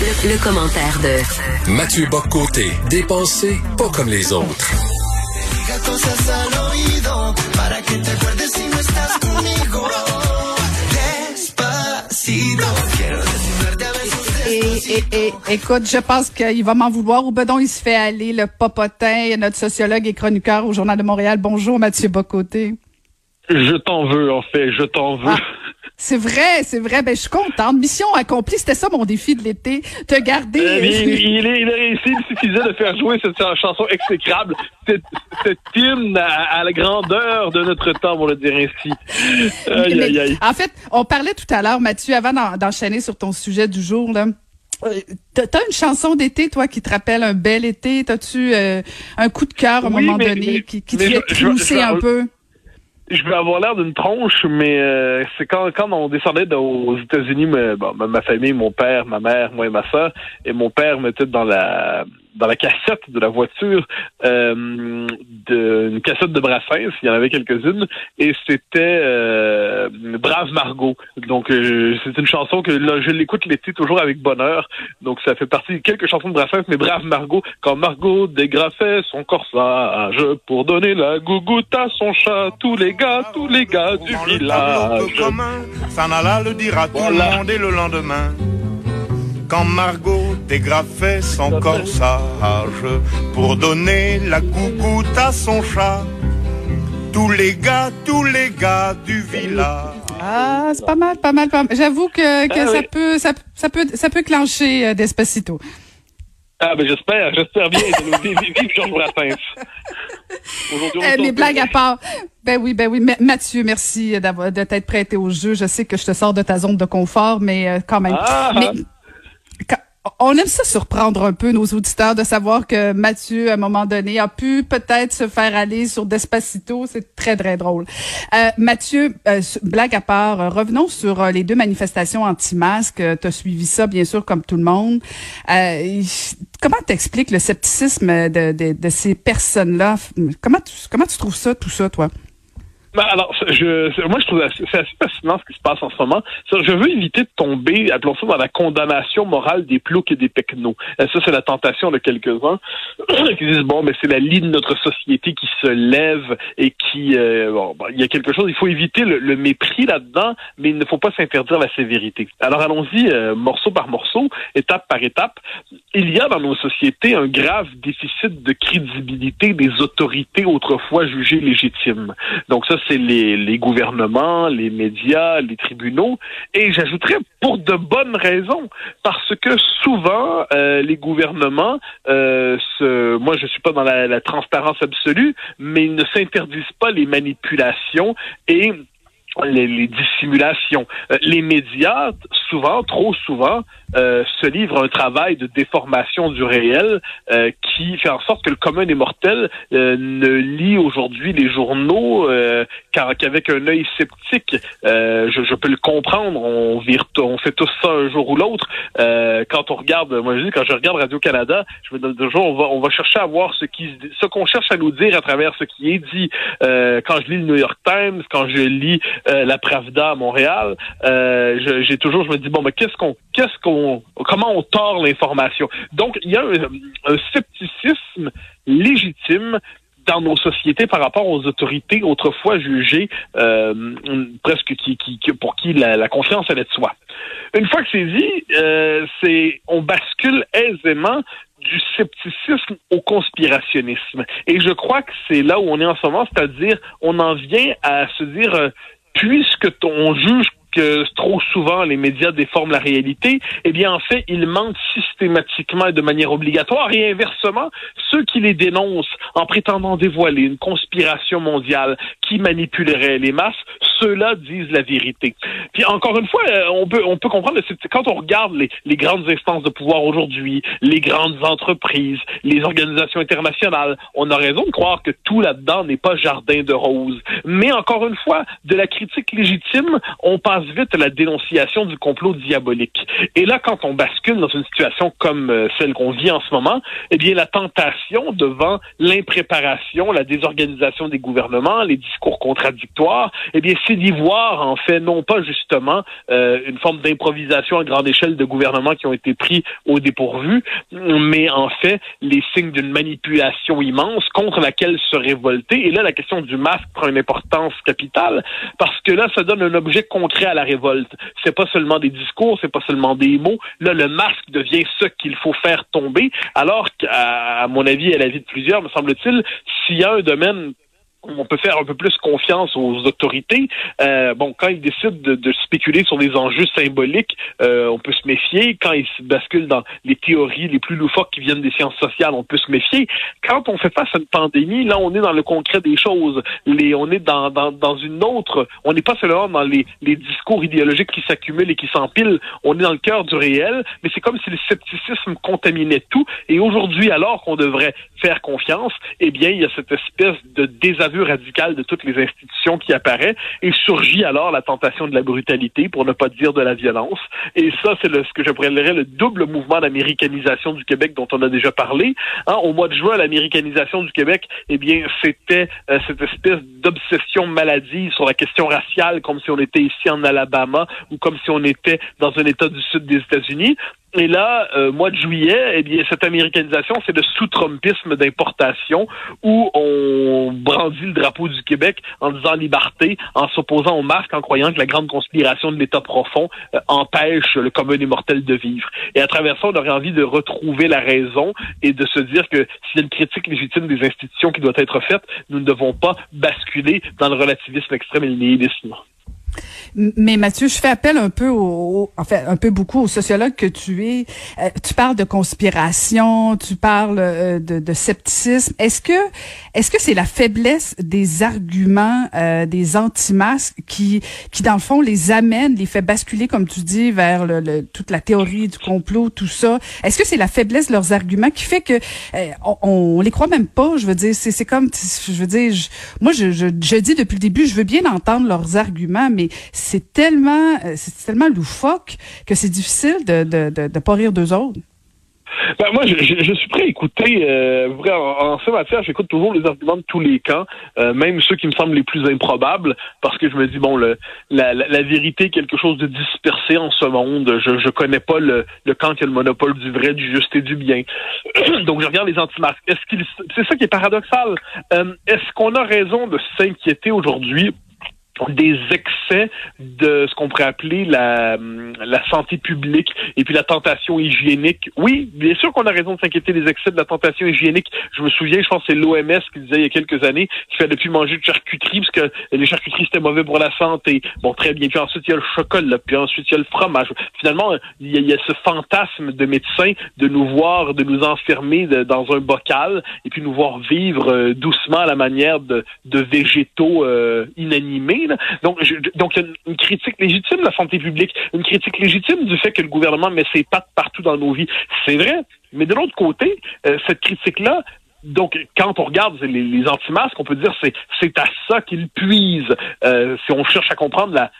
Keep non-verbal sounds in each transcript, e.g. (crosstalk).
Le, le commentaire de Mathieu Boccoté, dépensé pas comme les autres. Et, et, et, écoute, je pense qu'il va m'en vouloir. Ou bedon, il se fait aller, le popotin, notre sociologue et chroniqueur au Journal de Montréal. Bonjour, Mathieu Bocoté. Je t'en veux, en fait, je t'en veux. Ah, (laughs) c'est vrai, c'est vrai. Ben, je suis contente. Mission accomplie. C'était ça mon défi de l'été. Te garder. Euh, il, (laughs) il, est- il a réussi, il suffisait de faire jouer cette chanson exécrable, cette, cette hymne à, à la grandeur de notre temps, on le dire ainsi. (laughs) Aïe, Mais, aïe, aïe. En fait, on parlait tout à l'heure, Mathieu, avant d'en- d'enchaîner sur ton sujet du jour, là. Euh, T'as une chanson d'été, toi, qui te rappelle un bel été? T'as-tu euh, un coup de cœur à un Oui, moment mais- donné qui, qui te fait je- je- trousser je- un peu? Je vais avoir l'air d'une tronche, mais euh, c'est quand, quand on descendait de- aux États-Unis, me- ma, ma famille, mon père, ma mère, moi et ma soeur, et mon père mettait dans la dans la cassette de la voiture euh, de, une cassette de Brassens, il y en avait quelques-unes, et c'était euh, Brave Margot. Donc euh, c'est une chanson que là, je l'écoute l'été toujours avec bonheur. Donc ça fait partie de quelques chansons de Brassens, mais Brave Margot, quand Margot dégrafait son corsage pour donner la gougoute à son chat, tous les gars, tous les gars du village. s'en alla le dire à tout le monde et le lendemain. Quand Margot dégrafait son corsage pour donner la gougoute à son chat, tous les gars, tous les gars du village. Ah, c'est pas mal, pas mal, pas mal. J'avoue que, que Ah ça oui. peut, ça, ça peut, ça peut clencher euh, Despacito. Ah ben j'espère, j'espère bien. Vive, vive, vive Georges Brassens. Eh, tourne mais blague à part. Ben oui, ben oui. Ma- Mathieu, merci d'avoir, de t'être prêté au jeu. Je sais que je te sors de ta zone de confort, mais euh, quand même. Ah! Mais quand- on aime ça surprendre un peu nos auditeurs de savoir que Mathieu, à un moment donné, a pu peut-être se faire aller sur Despacito. C'est très, très drôle. Euh, Mathieu, euh, blague à part, euh, revenons sur euh, les deux manifestations anti-masques. Tu as suivi ça, bien sûr, comme tout le monde. Euh, comment t'expliques le scepticisme de, de, de ces personnes-là? Comment tu, comment tu trouves ça, tout ça, toi? Ben, alors, je, moi, je trouve c'est assez fascinant ce qui se passe en ce moment. Je veux éviter de tomber, appelons ça, dans la condamnation morale des ploucs et des pecnos. Euh, Ça, c'est la tentation de quelques-uns (clears throat) qui disent, bon, mais c'est la ligne de notre société qui se lève et qui... euh, bon, il y a quelque chose, il faut éviter le, le mépris là-dedans, mais il ne faut pas s'interdire la sévérité. Alors, allons-y euh, morceau par morceau, étape par étape. Il y a dans nos sociétés un grave déficit de crédibilité des autorités autrefois jugées légitimes. Donc ça, c'est les, les gouvernements, les médias, les tribunaux. Et j'ajouterais pour de bonnes raisons, parce que souvent, euh, les gouvernements, euh, se, moi je suis pas dans la, la transparence absolue, mais ils ne s'interdisent pas les manipulations et les, les dissimulations. Euh, les médias, souvent, trop souvent, euh, se livrent à un travail de déformation du réel euh, qui fait en sorte que le commun des mortels ne lit aujourd'hui les journaux qu'avec un œil sceptique. Euh, je, je peux le comprendre, on, vire, on fait tous ça un jour ou l'autre. Euh, quand on regarde, moi je dis, quand je regarde Radio-Canada, je me donne toujours, on va, on va chercher à voir ce qui ce qu'on cherche à nous dire à travers ce qui est dit. Euh, quand je lis le New York Times, quand je lis euh, la Pravda à Montréal, euh, j'ai toujours, je me dis bon, mais qu'est-ce qu'on, qu'est-ce qu'on, comment on tord l'information? Donc il y a un, un scepticisme légitime dans nos sociétés par rapport aux autorités autrefois jugées euh, presque qui, qui, pour qui la, la confiance allait de soi. Une fois que c'est dit, euh, c'est on bascule aisément du scepticisme au conspirationnisme. Et je crois que c'est là où on est en ce moment, c'est-à-dire on en vient à se dire, euh, puisque on juge que trop souvent les médias déforment la réalité, eh bien en fait, ils mentent systématiquement et de manière obligatoire et inversement, ceux qui les dénoncent en prétendant dévoiler une conspiration mondiale qui manipulerait les masses, ceux-là disent la vérité. Puis encore une fois, euh, on peut on peut comprendre quand on regarde les, grandes instances de pouvoir aujourd'hui, les grandes entreprises, les organisations internationales, on a raison de croire que tout là-dedans n'est pas jardin de roses. Mais encore une fois, de la critique légitime, on passe vite à la dénonciation du complot diabolique. Et là, quand on bascule dans une situation comme euh, celle qu'on vit en ce moment, eh bien, la tentation devant l'impréparation, la désorganisation des gouvernements, les discours contradictoires, eh bien, c'est d'y voir, en fait, non pas justement euh, une forme d'improvisation à grande échelle de gouvernements qui ont été pris au dépourvu, mais en fait, les signes d'une manipulation immense contre laquelle se révolter. Et là, la question du masque prend une importance capitale parce que là, ça donne un objet concret à la révolte. C'est pas seulement des discours, c'est pas seulement des mots. Là, le masque devient ce qu'il faut faire tomber. Alors qu'à mon avis, à l'avis de plusieurs, me semble-t-il, s'il y a un domaine on peut faire un peu plus confiance aux autorités. Euh, bon, quand ils décident de, spéculer sur des enjeux symboliques, euh, on peut se méfier. Quand ils basculent dans les théories les plus loufoques qui viennent des sciences sociales, on peut se méfier. Quand on fait face à une pandémie, là, on est dans le concret des choses. Les, on est dans, dans, dans une autre. On n'est pas seulement dans les, les discours idéologiques qui s'accumulent et qui s'empilent. On est dans le cœur du réel, mais c'est comme si le scepticisme contaminait tout. Et aujourd'hui, alors qu'on devrait faire confiance, eh bien, il y a cette espèce de désaveu radical de toutes les institutions qui apparaît et surgit alors la tentation de la brutalité, pour ne pas dire de la violence. Et ça, c'est ce que j'appellerais le double mouvement d'américanisation du Québec dont on a déjà parlé. Hein, au mois de juin, l'américanisation du Québec, eh bien, c'était euh, cette espèce d'obsession maladive sur la question raciale, comme si on était ici en Alabama ou comme si on était dans un État du sud des États-Unis. Et là, euh, mois de juillet, eh bien, cette américanisation, c'est le sous-trumpisme d'importation où on brandit le drapeau du Québec en disant liberté, en s'opposant au masque, en croyant que la grande conspiration de l'État profond euh, empêche le commun des mortels de vivre. Et à travers ça, on aurait envie de retrouver la raison et de se dire que s'il y a une critique légitime des institutions qui doit être faite, nous ne devons pas basculer dans le relativisme extrême et le nihilisme. Mais Mathieu, je fais appel un peu au, en fait, un peu beaucoup au sociologue que tu es. Euh, tu parles de conspiration, tu parles euh, de, de, scepticisme. Est-ce que, est-ce que c'est la faiblesse des arguments euh, des anti-masques qui, qui dans le fond les amène, les fait basculer, comme tu dis, vers le, toute la théorie du complot, tout ça? Est-ce que c'est la faiblesse de leurs arguments qui fait que on, on, les croit même pas? Je veux dire, c'est, c'est comme, je veux dire, moi je, je, je dis depuis le début, je veux bien entendre leurs arguments, mais c'est tellement, c'est tellement loufoque que c'est difficile de, de pas rire d'eux autres. Ben, moi, je, suis prêt à écouter. Euh, en, en, ce matière, j'écoute toujours les arguments de tous les camps, euh, même ceux qui me semblent les plus improbables, parce que je me dis bon, la, vérité est quelque chose de dispersé en ce monde. Je je connais pas le, camp qui a le monopole du vrai, du juste et du bien. (clears throat) Donc, je regarde les anti-masques. Est-ce qu'il, c'est ça qui est paradoxal. Euh, est-ce qu'on a raison de s'inquiéter aujourd'hui? Des excès de ce qu'on pourrait appeler la, la santé publique et puis la tentation hygiénique. Oui, bien sûr qu'on a raison de s'inquiéter des excès de la tentation hygiénique. Je me souviens, je pense que c'est l'OMS qui disait il y a quelques années qu'il fallait plus manger de charcuterie parce que les charcuteries c'était mauvais pour la santé. Bon, très bien. Puis ensuite il y a le chocolat, puis ensuite il y a le fromage. Finalement, il y a, ce fantasme de médecin de nous voir, de nous enfermer dans un bocal et puis nous voir vivre euh, doucement à la manière de, de végétaux euh, inanimés. Donc, donc il y a une, critique légitime de la santé publique, une critique légitime du fait que le gouvernement met ses pattes partout dans nos vies. C'est vrai, mais de l'autre côté, euh, cette critique-là, donc, quand on regarde les, les anti-masques, on peut dire c'est c'est à ça qu'ils puisent. Euh, si on cherche à comprendre la,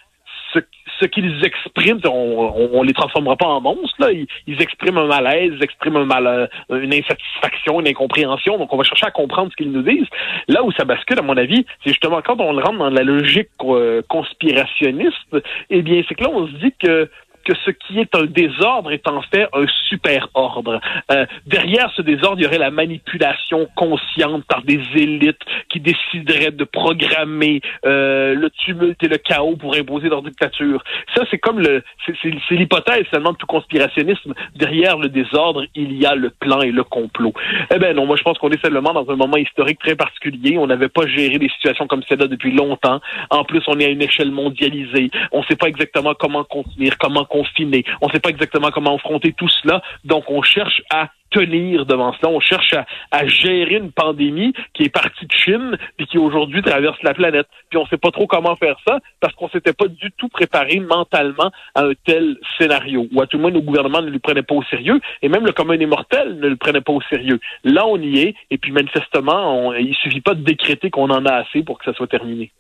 ce, ce qu'ils expriment, on, on, les transformera pas en monstres, là. Ils, expriment un malaise, ils expriment un mal, euh, une insatisfaction, une incompréhension. Donc, on va chercher à comprendre ce qu'ils nous disent. Là où ça bascule, à mon avis, c'est justement quand on rentre dans la logique euh, conspirationniste, eh bien, c'est que là, on se dit que que ce qui est un désordre est en fait un super ordre. Euh, derrière ce désordre, il y aurait la manipulation consciente par des élites qui décideraient de programmer euh, le tumulte et le chaos pour imposer leur dictature. Ça, c'est comme le, c'est l'hypothèse seulement de tout conspirationnisme. Derrière le désordre, il y a le plan et le complot. Eh ben non, moi je pense qu'on est seulement dans un moment historique très particulier. On n'avait pas géré des situations comme celle-là depuis longtemps. En plus, on est à une échelle mondialisée. On ne sait pas exactement comment contenir, comment confiner. On ne sait pas exactement comment affronter tout cela. Donc, on cherche à tenir devant cela. On cherche à, gérer une pandémie qui est partie de Chine puis qui aujourd'hui traverse la planète. Puis on ne sait pas trop comment faire ça parce qu'on s'était pas du tout préparé mentalement à un tel scénario. Ou à tout le moins, nos gouvernements ne le prenaient pas au sérieux et même le commun des mortels ne le prenait pas au sérieux. Là, on y est et puis manifestement, on, il suffit pas de décréter qu'on en a assez pour que ça soit terminé.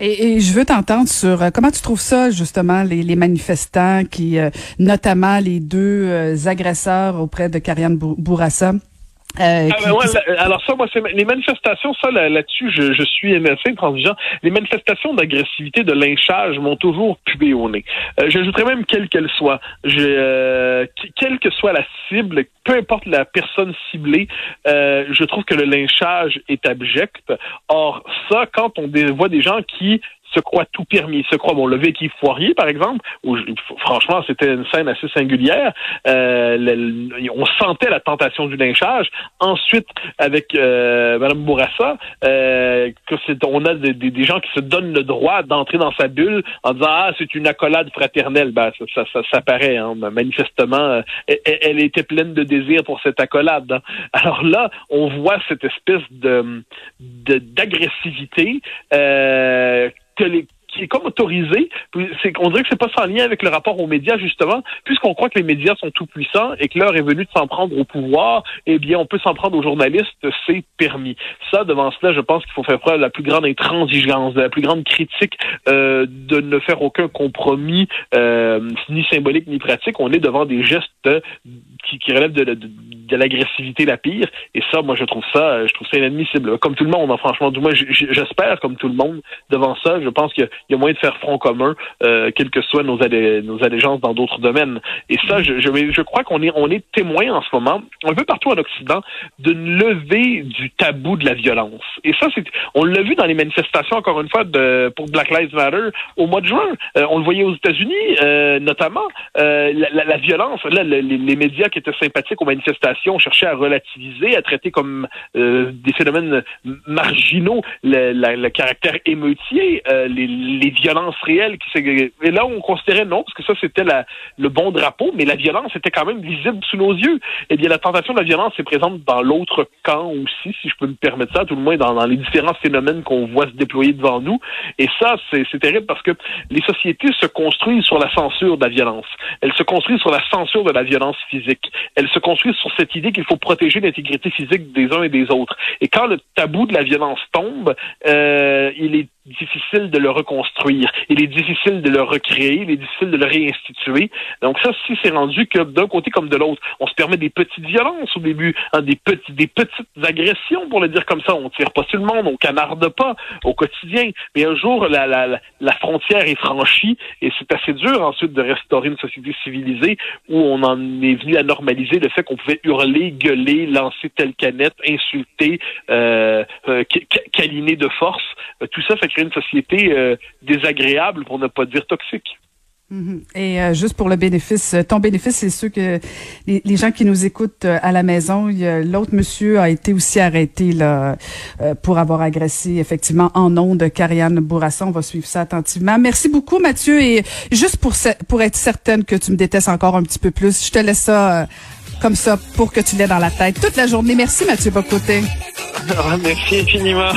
Et, je veux t'entendre sur euh, comment tu trouves ça justement les, manifestants qui, euh, notamment les deux euh, agresseurs auprès de Karianne Bourassa? Euh, ah, ben alors ça, moi, c'est les manifestations, ça là-dessus, je, je, suis assez intransigeant. Les manifestations d'agressivité, de lynchage m'ont toujours pubé au nez. Euh, J'ajouterais même quelle qu'elle soit. Euh, quelle que soit la cible, peu importe la personne ciblée, euh, je trouve que le lynchage est abject. Or, ça, quand on voit des gens qui se croit tout permis, se croit, bon, le véhicule Foirier, par exemple, où franchement, c'était une scène assez singulière. Euh, on sentait la tentation du lynchage. Ensuite, avec euh, Mme Bourassa, euh, que on a des, gens qui se donnent le droit d'entrer dans sa bulle en disant ah c'est une accolade fraternelle. Ben ça, ça, ça, paraît hein, manifestement, euh, elle, était pleine de désir pour cette accolade. Hein. Alors là, on voit cette espèce de d'agressivité. Euh, que les qui est comme autorisé. C'est, on dirait que c'est pas sans lien avec le rapport aux médias, justement, puisqu'on croit que les médias sont tout puissants et que l'heure est venue de s'en prendre au pouvoir, eh bien, on peut s'en prendre aux journalistes, c'est permis. Ça, devant cela, je pense qu'il faut faire preuve de la plus grande intransigeance, de la plus grande critique, euh, de ne faire aucun compromis, euh, ni symbolique ni pratique. On est devant des gestes qui, qui relèvent de, de, de l'agressivité la pire. Et ça, moi, je trouve ça, je trouve ça inadmissible. Comme tout le monde, franchement, du moins, j'espère, comme tout le monde, devant ça, je pense qu'il il y a moyen de faire front commun, euh, quelles que soient nos, nos allégeances dans d'autres domaines. Et ça, je, je, je crois qu'on est, on est témoin en ce moment, un peu partout en Occident, d'une levée du tabou de la violence. Et ça, c'est, on l'a vu dans les manifestations, encore une fois, de, pour Black Lives Matter au mois de juin. Euh, on le voyait aux États-Unis, euh, notamment. Euh, la, la, violence, là, les, les, médias qui étaient sympathiques aux manifestations cherchaient à relativiser, à traiter comme des phénomènes marginaux le, caractère émeutier, les les violences réelles. Qui, et là, on considérait non, parce que ça, c'était le bon drapeau, mais la violence était quand même visible sous nos yeux. Eh bien, la tentation de la violence est présente dans l'autre camp aussi, si je peux me permettre ça, tout le moins dans, les différents phénomènes qu'on voit se déployer devant nous. Et ça, c'est terrible parce que les sociétés se construisent sur la censure de la violence. Elles se construisent sur la censure de la violence physique. Elles se construisent sur cette idée qu'il faut protéger l'intégrité physique des uns et des autres. Et quand le tabou de la violence tombe, euh, il est difficile de le reconstruire. Il est difficile de le recréer, il est difficile de le réinstituer. Donc ça, si c'est rendu que d'un côté comme de l'autre, on se permet des petites violences au début, hein, des, petits, des petites agressions, pour le dire comme ça. On tire pas sur le monde, on canarde pas au quotidien. Mais un jour, la, la, la frontière est franchie et c'est assez dur ensuite de restaurer une société civilisée où on en est venu à normaliser le fait qu'on pouvait hurler, gueuler, lancer telle canette, insulter, euh, euh câliner de force. Euh, tout ça fait créer une société euh, désagréable, pour ne pas dire toxique. Mhm. Et euh, juste pour le bénéfice, ton bénéfice, c'est ceux que les, gens qui nous écoutent à la maison, l'autre monsieur a été aussi arrêté là pour avoir agressé effectivement en nom de Karianne Bourassa. On va suivre ça attentivement. Merci beaucoup Mathieu et juste pour pour être certaine que tu me détestes encore un petit peu plus, je te laisse ça comme ça pour que tu l'aies dans la tête toute la journée. Merci Mathieu Bocoté. (laughs) Merci infiniment.